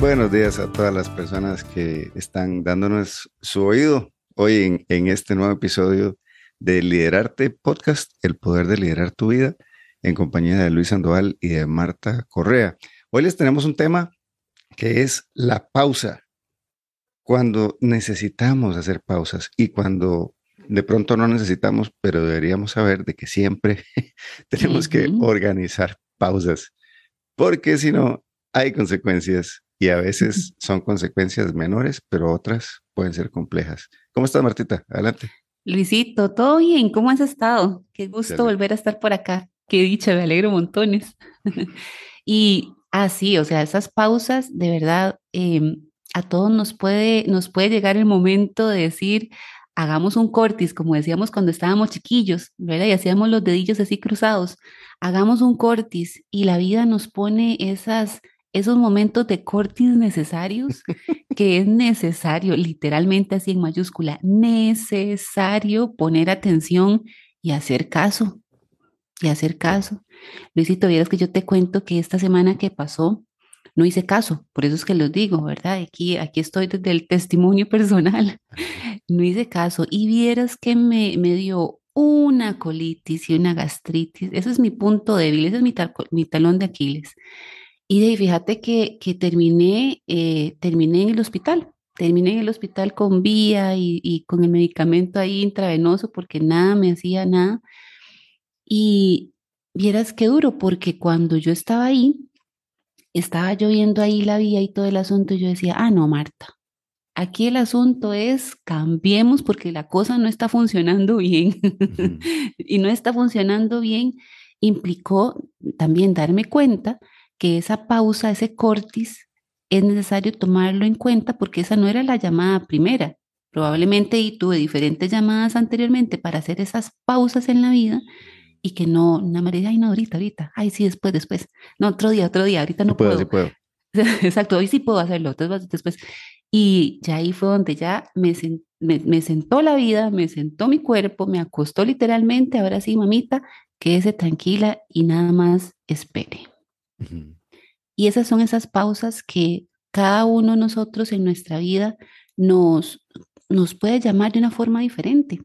Buenos días a todas las personas que están dándonos su oído hoy en, en, este nuevo episodio de Liderarte Podcast, El Poder de Liderar Tu Vida, en compañía de Luis Sandoval y de Marta Correa. Hoy les tenemos un tema que es la pausa. Cuando necesitamos hacer pausas y cuando de pronto no necesitamos, pero deberíamos saber de que siempre tenemos que organizar pausas, porque si no, hay consecuencias y a veces son consecuencias menores, pero otras pueden ser complejas. ¿Cómo estás, Martita? Adelante. Luisito, ¿todo bien? ¿Cómo has estado? Qué gusto volver a estar por acá. Qué dicha, me alegro montones. y así, ah, o sea, esas pausas, de verdad, em, a todos nos puede, nos puede llegar el momento de decir, hagamos un cortis, como decíamos cuando estábamos chiquillos, ¿verdad? Y hacíamos los dedillos así cruzados. Hagamos un cortis y la vida nos pone esas esos momentos de cortis necesarios, que es necesario, literalmente así en mayúscula, necesario poner atención y hacer caso, y hacer caso. Luisito, vieras que yo te cuento que esta semana que pasó, no hice caso, por eso es que lo digo, ¿verdad? Aquí, aquí estoy desde el testimonio personal, no hice caso y vieras que me, me dio una colitis y una gastritis, eso es mi punto débil, ese es mi, mi talón de Aquiles. Y de fíjate que, que terminé, eh, terminé en el hospital. Terminé en el hospital con vía y, y, con el medicamento ahí intravenoso porque nada me hacía nada. Y vieras qué duro, porque cuando yo estaba ahí, estaba yo viendo ahí la vía y todo el asunto, y yo decía, ah, no, Marta, aquí el asunto es cambiemos porque la cosa no está funcionando bien. y no está funcionando bien implicó también darme cuenta que esa pausa, ese cortis, es necesario tomarlo en cuenta porque esa no era la llamada primera. Probablemente y tuve diferentes llamadas anteriormente para hacer esas pausas en la vida y que no, una María, ay, no, ahorita, ahorita, ay, sí, después, después. No, otro día, otro día, ahorita no puedo. puedo. Sí puedo. Exacto, hoy sí puedo hacerlo, después. Y ya ahí fue donde ya me, me, me, sentó la vida, me sentó mi cuerpo, me acostó literalmente, ahora sí, mamita, quédese tranquila y nada más espere. Y esas son esas pausas que cada uno de nosotros en nuestra vida nos, nos puede llamar de una forma diferente.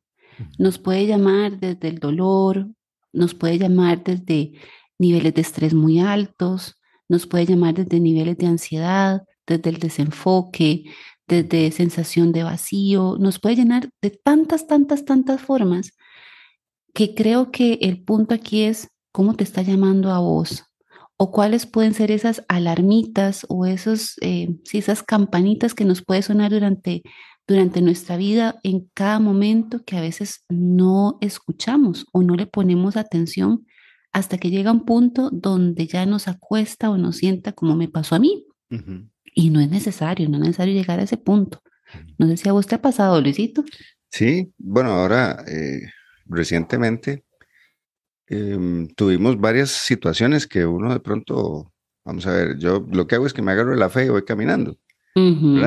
Nos puede llamar desde el dolor, nos puede llamar desde niveles de estrés muy altos, nos puede llamar desde niveles de ansiedad, desde el desenfoque, desde sensación de vacío, nos puede llenar de tantas, tantas, tantas formas que creo que el punto aquí es cómo te está llamando a vos, o cuáles pueden ser esas alarmitas o esos, eh, esas campanitas que nos puede sonar durante, durante nuestra vida en cada momento que a veces no escuchamos o no le ponemos atención hasta que llega un punto donde ya nos acuesta o nos sienta como me pasó a mí. Y no es necesario, no es necesario llegar a ese punto. No sé si a vos te ha pasado, Luisito. Sí, bueno, ahora eh, recientemente Em, tuvimos varias situaciones que uno de pronto, vamos a ver, yo lo que hago es que me agarro de la fe y voy caminando,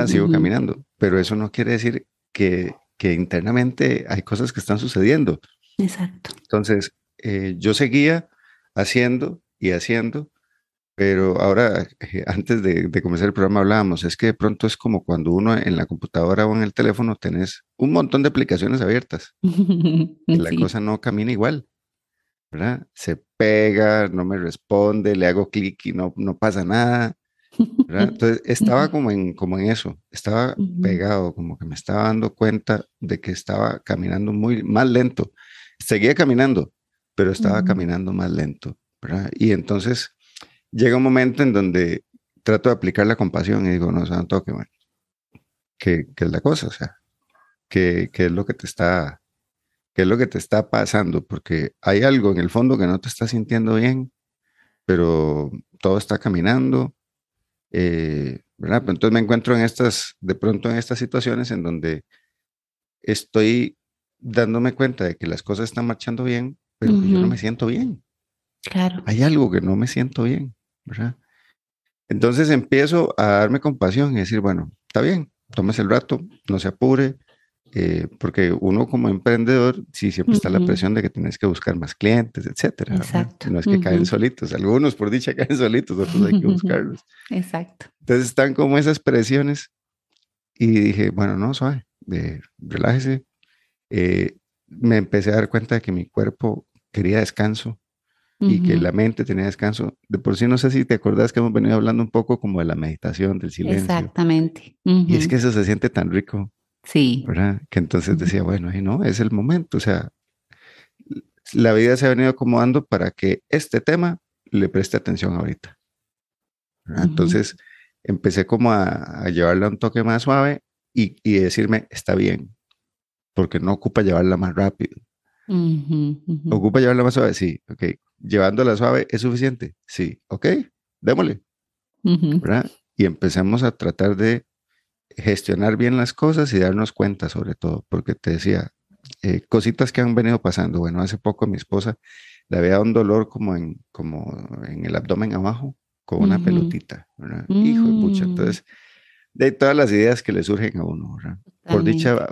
Sigo caminando, pero eso no quiere decir que, que internamente hay cosas que están sucediendo. Exacto. Entonces, eh, yo seguía haciendo y haciendo, pero ahora, eh, antes de, de, comenzar el programa hablábamos, es que de pronto es como cuando uno en la computadora o en el teléfono tenés un montón de aplicaciones abiertas. y la cosa no camina igual. ¿Verdad? Se pega, no me responde, le hago clic y no, no pasa nada. ¿verdad? Entonces estaba como en, como en eso, estaba pegado, como que me estaba dando cuenta de que estaba caminando muy más lento. Seguía caminando, pero estaba caminando más lento. ¿verdad? Y entonces llega un momento en donde trato de aplicar la compasión y digo, no, o sea, no toque, bueno, ¿qué, ¿qué, es la cosa? O sea, ¿qué, ¿qué es lo que te está qué es lo que te está pasando, porque hay algo en el fondo que no te está sintiendo bien, pero todo está caminando. Eh, ¿verdad? Entonces me encuentro en estas, de pronto en estas situaciones en donde estoy dándome cuenta de que las cosas están marchando bien, pero que yo no me siento bien. Claro. Hay algo que no me siento bien, ¿verdad? Entonces empiezo a darme compasión y decir, bueno, está bien, tómese el rato, no se apure, eh, porque uno como emprendedor, sí, siempre está la presión de que tienes que buscar más clientes, etcétera. Exacto. No es que caen solitos, algunos por dicha caen solitos, otros hay que buscarlos. Exacto. Entonces están como esas presiones y dije, bueno, no, suave, de, relájese. Eh, me empecé a dar cuenta de que mi cuerpo quería descanso y que la mente tenía descanso. De por sí, no sé si te acordás que hemos venido hablando un poco como de la meditación, del silencio. Exactamente. Y es que eso se siente tan rico. Sí. ¿Verdad? Que entonces decía, bueno, y no, es el momento. O sea, la vida se ha venido acomodando para que este tema le preste atención ahorita. Entonces empecé como a, a, llevarla un toque más suave y, y, decirme, está bien, porque no ocupa llevarla más rápido. ¿Ocupa llevarla más suave? Sí, ok. ¿Llevándola suave es suficiente? Sí, ok, démosle. ¿verdad? Y empecemos a tratar de gestionar bien las cosas y darnos cuenta sobre todo, porque te decía, eh, cositas que han venido pasando. Bueno, hace poco mi esposa le había un dolor como en, como en el abdomen abajo, con una pelotita, ¿verdad? Hijo de pucha. Mm. Entonces, de todas las ideas que le surgen a uno, ¿verdad? Por dicha,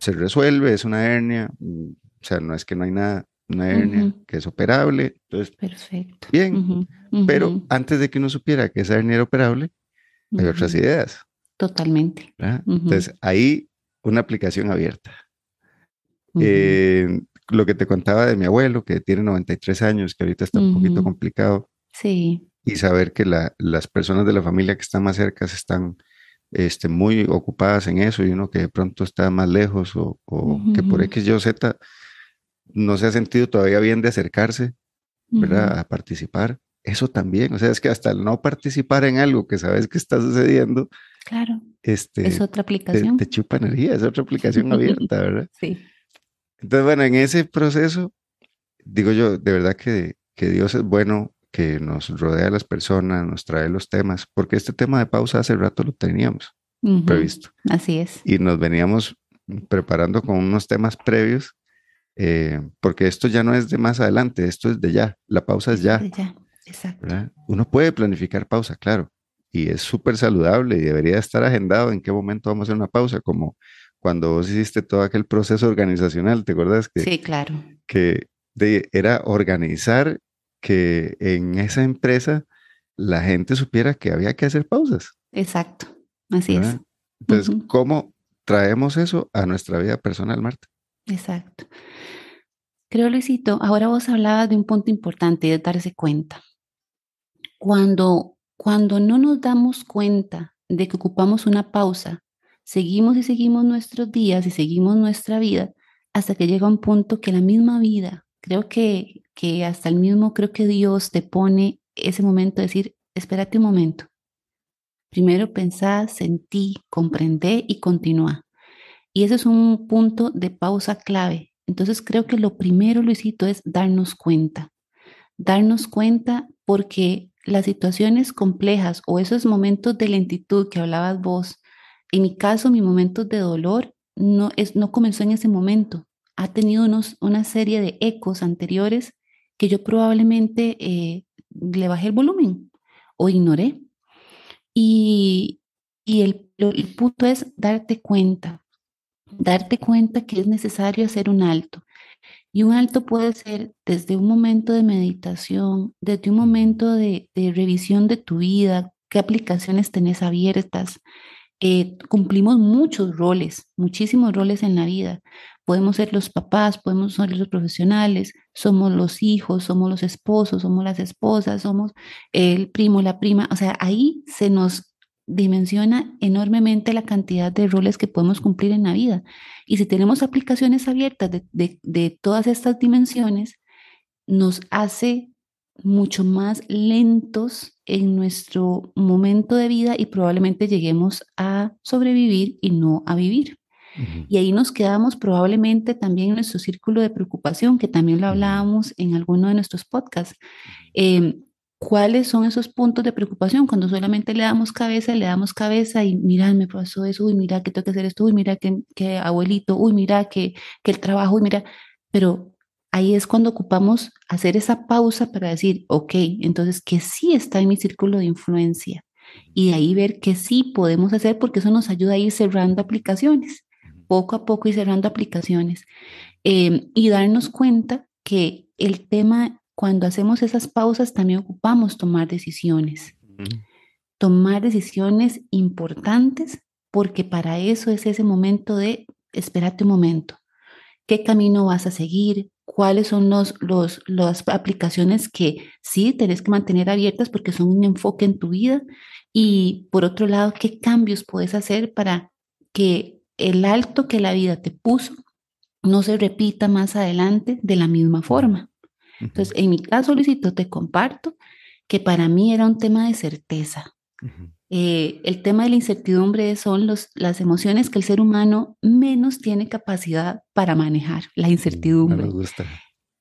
se resuelve, es una hernia, mm, o sea, no es que no hay nada, una hernia que es operable. Entonces, perfecto. Bien, pero antes de que uno supiera que esa hernia era operable, hay otras ideas. Totalmente. Entonces, ahí una aplicación abierta. Eh, lo que te contaba de mi abuelo, que tiene 93 años, que ahorita está un poquito complicado. Sí. Y saber que la, las personas de la familia que están más cerca están este, muy ocupadas en eso y uno que de pronto está más lejos o, que por X, Y Z no se ha sentido todavía bien de acercarse, ¿verdad? A participar. Eso también, o sea, es que hasta el no participar en algo que sabes que está sucediendo, claro. Este, es otra aplicación. Te, chupa energía, es otra aplicación abierta, ¿verdad? Sí. Entonces, bueno, en ese proceso, digo yo, de verdad que, que Dios es bueno, que nos rodea a las personas, nos trae los temas, porque este tema de pausa hace rato lo teníamos previsto. Así es. Y nos veníamos preparando con unos temas previos eh, porque esto ya no es de más adelante, esto es de ya, la pausa es ya. ya. Exacto. Uno puede planificar pausa, claro, y es súper saludable y debería estar agendado en qué momento vamos a hacer una pausa, como cuando vos hiciste todo aquel proceso organizacional, ¿te acuerdas? Que, sí, claro. Que era organizar que en esa empresa la gente supiera que había que hacer pausas. Exacto, así es. Entonces, ¿cómo traemos eso a nuestra vida personal, Marta? Exacto. Creo, Luisito, ahora vos hablabas de un punto importante, de darse cuenta. Cuando, cuando no nos damos cuenta de que ocupamos una pausa, seguimos y seguimos nuestros días y seguimos nuestra vida hasta que llega un punto que la misma vida, creo que, que hasta el mismo, creo que Dios te pone ese momento de decir, espérate un momento. Primero pensá, sentí, comprendé y continúa. Y ese es un punto de pausa clave. Entonces creo que lo primero, Luisito, es darnos cuenta. Darnos cuenta porque las situaciones complejas o esos momentos de lentitud que hablabas vos, en mi caso, mi momentos de dolor no, es, no comenzó en ese momento. Ha tenido unos, una serie de ecos anteriores que yo probablemente eh, le bajé el volumen o ignoré. Y, y el, el punto es darte cuenta darte cuenta que es necesario hacer un alto. Y un alto puede ser desde un momento de meditación, desde un momento de, revisión de tu vida, qué aplicaciones tenés abiertas. Eh, cumplimos muchos roles, muchísimos roles en la vida. Podemos ser los papás, podemos ser los profesionales, somos los hijos, somos los esposos, somos las esposas, somos el primo, la prima. O sea, ahí se nos dimensiona enormemente la cantidad de roles que podemos cumplir en la vida. Y si tenemos aplicaciones abiertas de, todas estas dimensiones, nos hace mucho más lentos en nuestro momento de vida y probablemente lleguemos a sobrevivir y no a vivir. Y ahí nos quedamos probablemente también en nuestro círculo de preocupación, que también lo hablábamos en alguno de nuestros podcasts. ¿Cuáles son esos puntos de preocupación? Cuando solamente le damos cabeza, le damos cabeza y mira, me pasó eso, uy, mira que tengo que hacer esto, uy, mira que, que abuelito, uy, mira que, que el trabajo, uy, mira, pero ahí es cuando ocupamos hacer esa pausa para decir, ok, entonces que sí está en mi círculo de influencia y de ahí ver que sí podemos hacer porque eso nos ayuda a ir cerrando aplicaciones. poco a poco y cerrando aplicaciones em, y darnos cuenta que el tema, cuando hacemos esas pausas, también ocupamos tomar decisiones. Tomar decisiones importantes porque para eso es ese momento de, espérate un momento, ¿qué camino vas a seguir? ¿Cuáles son los, los, las aplicaciones que sí tenés que mantener abiertas porque son un enfoque en tu vida? Y por otro lado, ¿qué cambios puedes hacer para que el alto que la vida te puso no se repita más adelante de la misma forma? Entonces, en mi caso, Luisito, te comparto que para mí era un tema de certeza. Eh, el tema de la incertidumbre son los, las emociones que el ser humano menos tiene capacidad para manejar, la incertidumbre. No nos gusta.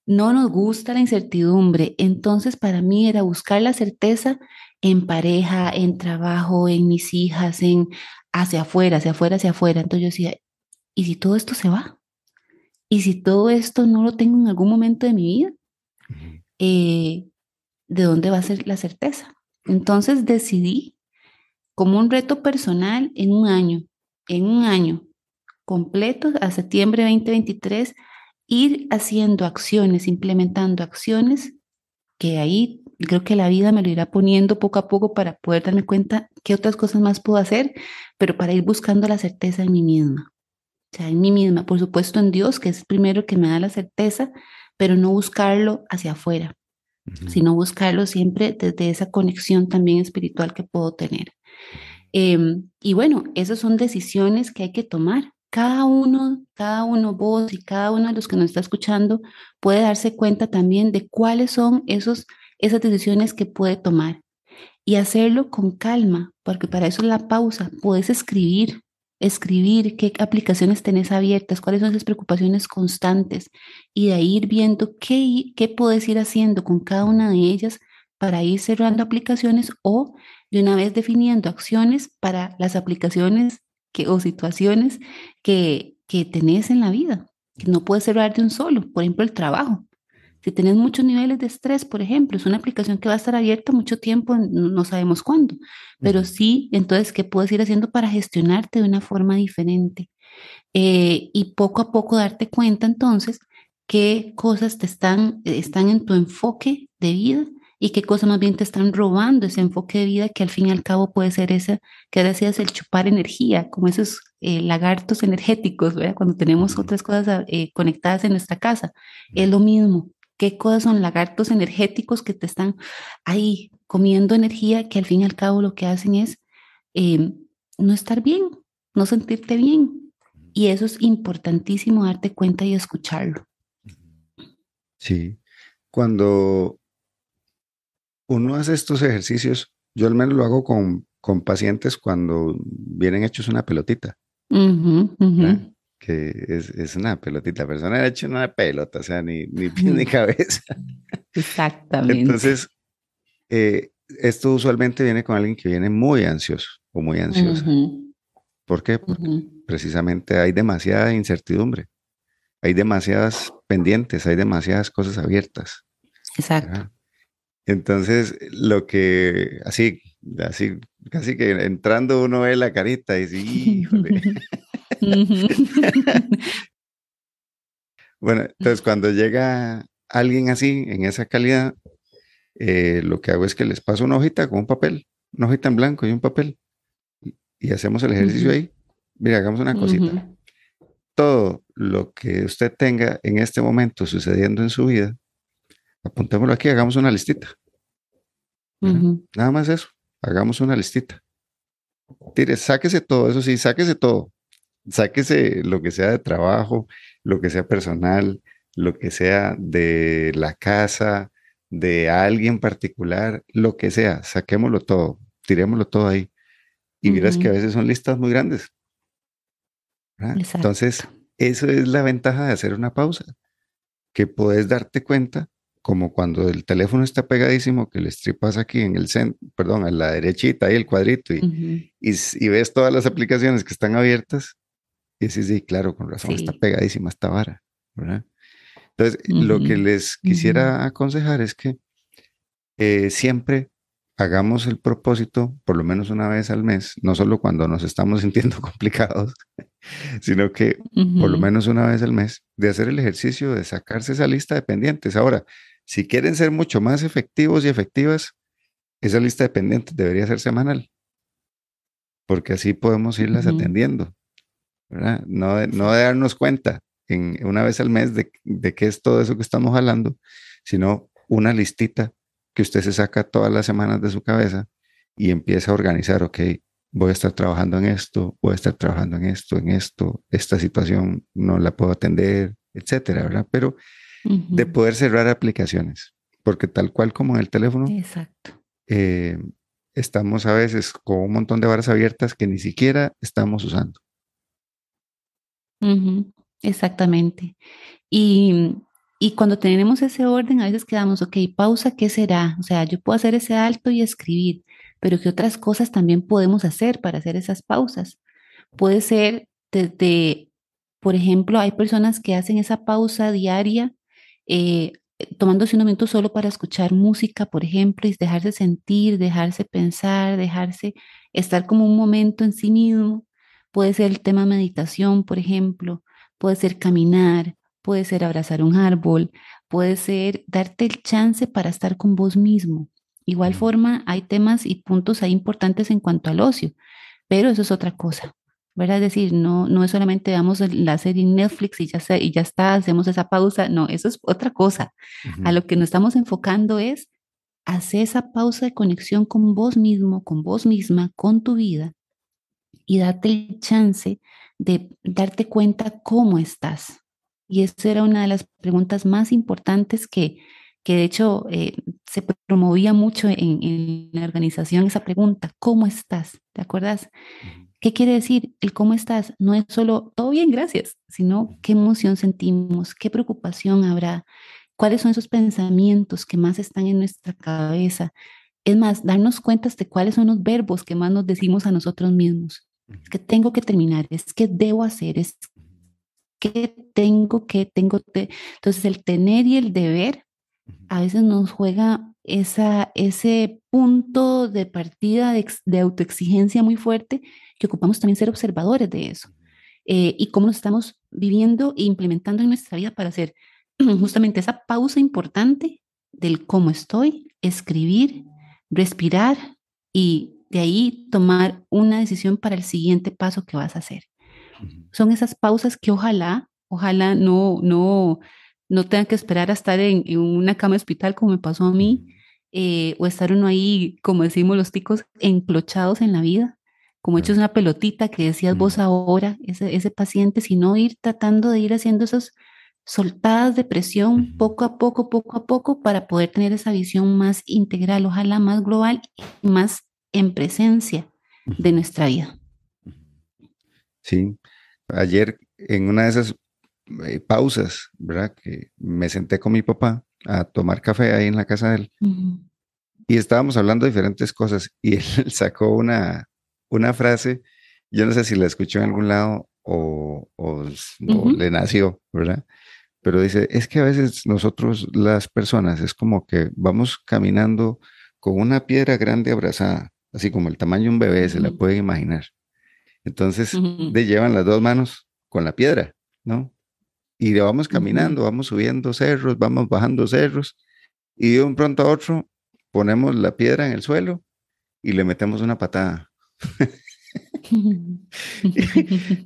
No nos gusta la incertidumbre. Entonces, para mí era buscar la certeza en pareja, en trabajo, en mis hijas, en hacia afuera, hacia afuera, hacia afuera. Entonces yo decía, ¿y si todo esto se va? ¿Y si todo esto no lo tengo en algún momento de mi vida? Eh, ¿De dónde va a ser la certeza? Entonces decidí como un reto personal en un año, en un año completo, a septiembre 2023, ir haciendo acciones, implementando acciones que ahí creo que la vida me lo irá poniendo poco a poco para poder darme cuenta qué otras cosas más puedo hacer, pero para ir buscando la certeza en mí misma. O sea, en mí misma, por supuesto en Dios, que es primero que me da la certeza, pero no buscarlo hacia afuera, sino buscarlo siempre desde esa conexión también espiritual que puedo tener. Em, y bueno, esas son decisiones que hay que tomar. Cada uno, cada uno, vos y cada uno de los que nos está escuchando puede darse cuenta también de cuáles son esos, esas decisiones que puede tomar y hacerlo con calma, porque para eso es la pausa. Puedes escribir, escribir qué aplicaciones tenés abiertas, cuáles son esas preocupaciones constantes y de ir viendo qué, qué puedes ir haciendo con cada una de ellas para ir cerrando aplicaciones o de una vez definiendo acciones para las aplicaciones que, o situaciones que, que tenés en la vida, que no puedes cerrar de un solo, por ejemplo, el trabajo. Si tenés muchos niveles de estrés, por ejemplo, es una aplicación que va a estar abierta mucho tiempo, no sabemos cuándo, pero sí, entonces, ¿qué puedes ir haciendo para gestionarte de una forma diferente? Eh, y poco a poco darte cuenta entonces qué cosas te están, están en tu enfoque de vida y qué cosas más bien te están robando ese enfoque de vida que al fin y al cabo puede ser ese que decías el chupar energía, como esos eh, lagartos energéticos, ¿verdad? Cuando tenemos otras cosas eh, conectadas en nuestra casa. Es lo mismo. ¿Qué cosas son lagartos energéticos que te están ahí comiendo energía que al fin y al cabo lo que hacen es em, no estar bien, no sentirte bien? Y eso es importantísimo darte cuenta y escucharlo. Sí, cuando uno hace estos ejercicios, yo al menos lo hago con, con pacientes cuando vienen hechos una pelotita. Que es, es, una pelotita. La persona ha hecho una pelota, o sea, ni, ni pie ni cabeza. Exactamente. Entonces, eh, esto usualmente viene con alguien que viene muy ansioso o muy ansiosa. ¿Por qué? Porque precisamente hay demasiada incertidumbre, hay demasiadas pendientes, hay demasiadas cosas abiertas. Exacto. Entonces, lo que, así, así, casi que entrando uno ve la carita y dice, híjole. bueno, entonces cuando llega alguien así, en esa calidad, eh, lo que hago es que les paso una hojita con un papel, una hojita en blanco y un papel, y hacemos el ejercicio ahí. Mira, hagamos una cosita. Todo lo que usted tenga en este momento sucediendo en su vida, apuntémoslo aquí, hagamos una listita. Nada más eso, hagamos una listita. Tire, sáquese todo, eso sí, sáquese todo. Sáquese lo que sea de trabajo, lo que sea personal, lo que sea de la casa, de alguien particular, lo que sea, saquémoslo todo, tirémoslo todo ahí. Y miras que a veces son listas muy grandes. Entonces, eso es la ventaja de hacer una pausa, que puedes darte cuenta como cuando el teléfono está pegadísimo, que le estripas aquí en el centro, perdón, a la derechita, ahí el cuadrito, y, y, ves todas las aplicaciones que están abiertas, y dices, sí, claro, con razón, está pegadísima esta vara, ¿verdad? Entonces, lo que les quisiera aconsejar es que eh, siempre hagamos el propósito, por lo menos una vez al mes, no solo cuando nos estamos sintiendo complicados, sino que por lo menos una vez al mes de hacer el ejercicio de sacarse esa lista de pendientes. Ahora, si quieren ser mucho más efectivos y efectivas, esa lista de pendientes debería ser semanal, porque así podemos irlas atendiendo, ¿verdad? No de, no de darnos cuenta en, una vez al mes de, de qué es todo eso que estamos hablando, sino una listita que usted se saca todas las semanas de su cabeza y empieza a organizar, ok, voy a estar trabajando en esto, voy a estar trabajando en esto, en esto, esta situación no la puedo atender, etcétera, ¿verdad? Pero de poder cerrar aplicaciones, porque tal cual como en el teléfono, Exacto. Eh, estamos a veces con un montón de barras abiertas que ni siquiera estamos usando. Exactamente. Y, y cuando tenemos ese orden, a veces quedamos, ok, pausa, ¿qué será? O sea, yo puedo hacer ese alto y escribir, pero ¿qué otras cosas también podemos hacer para hacer esas pausas? Puede ser desde, por ejemplo, hay personas que hacen esa pausa diaria eh, tomándose un momento solo para escuchar música, por ejemplo, y dejarse sentir, dejarse pensar, dejarse estar como un momento en sí mismo. Puede ser el tema meditación, por ejemplo, puede ser caminar, puede ser abrazar un árbol, puede ser darte el chance para estar con vos mismo. Igual forma, hay temas y puntos ahí importantes en cuanto al ocio, pero eso es otra cosa. ¿verdad? Es decir, no, no es solamente damos la serie en Netflix y ya, y ya está, hacemos esa pausa, no, eso es otra cosa. A lo que nos estamos enfocando es hacer esa pausa de conexión con vos mismo, con vos misma, con tu vida y darte el chance de darte cuenta cómo estás. Y esa era una de las preguntas más importantes que, que de hecho eh, se promovía mucho en, en, la organización, esa pregunta, ¿cómo estás? ¿Te acuerdas? ¿Qué quiere decir? El cómo estás no es solo todo bien, gracias, sino qué emoción sentimos, qué preocupación habrá, cuáles son esos pensamientos que más están en nuestra cabeza. Es más, darnos cuenta de cuáles son los verbos que más nos decimos a nosotros mismos. Es que tengo que terminar, es que debo hacer, es que tengo que, tengo que. Entonces, el tener y el deber a veces nos juega esa, ese punto de partida de, de autoexigencia muy fuerte que ocupamos también ser observadores de eso. Eh, y cómo nos estamos viviendo e implementando en nuestra vida para hacer justamente esa pausa importante del cómo estoy, escribir, respirar y de ahí tomar una decisión para el siguiente paso que vas a hacer. Son esas pausas que ojalá, ojalá no, no, no tengan que esperar a estar en, una cama de hospital como me pasó a mí, eh, o estar uno ahí, como decimos los ticos, enclochados en la vida, como hechos una pelotita que decías vos ahora, ese, ese paciente, sino ir tratando de ir haciendo esas soltadas de presión poco a poco, poco a poco, para poder tener esa visión más integral, ojalá más global y más en presencia de nuestra vida. Sí, ayer en una de esas eh, pausas, ¿verdad? Que me senté con mi papá a tomar café ahí en la casa de él. Y estábamos hablando de diferentes cosas y él sacó una, una frase, yo no sé si la escuchó en algún lado o, le nació, ¿verdad? Pero dice, es que a veces nosotros las personas es como que vamos caminando con una piedra grande abrazada, así como el tamaño de un bebé, se la pueden imaginar. Entonces, de llevan las dos manos con la piedra, ¿no? Y le vamos caminando, vamos subiendo cerros, vamos bajando cerros, y de un pronto a otro ponemos la piedra en el suelo y le metemos una patada.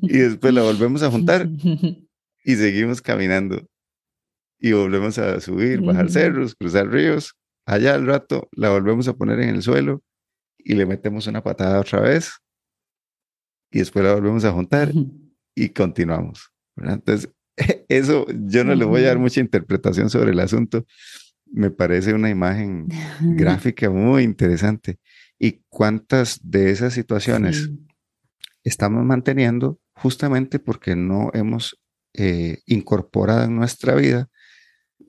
y después la volvemos a juntar y seguimos caminando. Y volvemos a subir, bajar cerros, cruzar ríos. Allá al rato la volvemos a poner en el suelo y le metemos una patada otra vez. Y después la volvemos a juntar y continuamos. Entonces, eso yo no le voy a dar mucha interpretación sobre el asunto. Me parece una imagen gráfica muy interesante y cuántas de esas situaciones estamos manteniendo justamente porque no hemos eh, incorporado en nuestra vida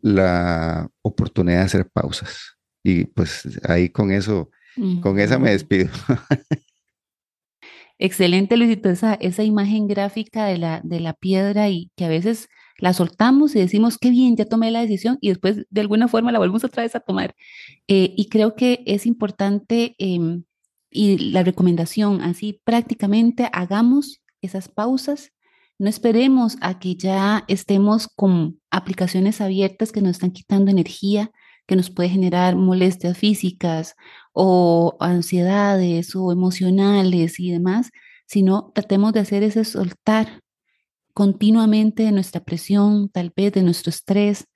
la oportunidad de hacer pausas. Y pues ahí con eso, con esa me despido. Excelente, Luisito, esa, esa imagen gráfica de la, de la piedra y que a veces la soltamos y decimos, qué bien, ya tomé la decisión y después de alguna forma la volvemos otra vez a tomar. Eh, y creo que es importante em, y la recomendación, así prácticamente hagamos esas pausas No esperemos a que ya estemos con aplicaciones abiertas que nos están quitando energía, que nos puede generar molestias físicas o ansiedades o emocionales y demás, sino tratemos de hacer ese soltar continuamente de nuestra presión, tal vez de nuestro estrés,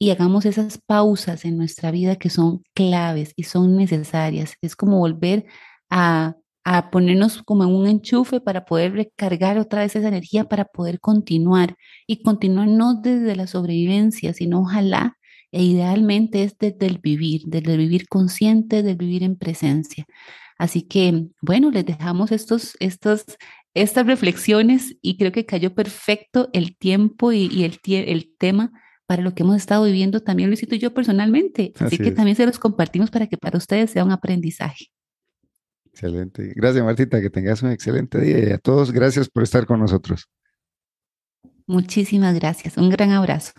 y hagamos esas pausas en nuestra vida que son claves y son necesarias. Es como volver a, a ponernos como en un enchufe para poder recargar otra vez esa energía para poder continuar y continuar no desde la sobrevivencia, sino ojalá e idealmente es desde el vivir, desde el vivir consciente, del vivir en presencia. Así que, bueno, les dejamos estos, estos, estas reflexiones y creo que cayó perfecto el tiempo y, y el, el tema para lo que hemos estado viviendo también Luisito y yo personalmente. Así, que también se los compartimos para que para ustedes sea un aprendizaje. Excelente. Gracias, Martita. Que tengas un excelente día y a todos gracias por estar con nosotros. Muchísimas gracias. Un gran abrazo.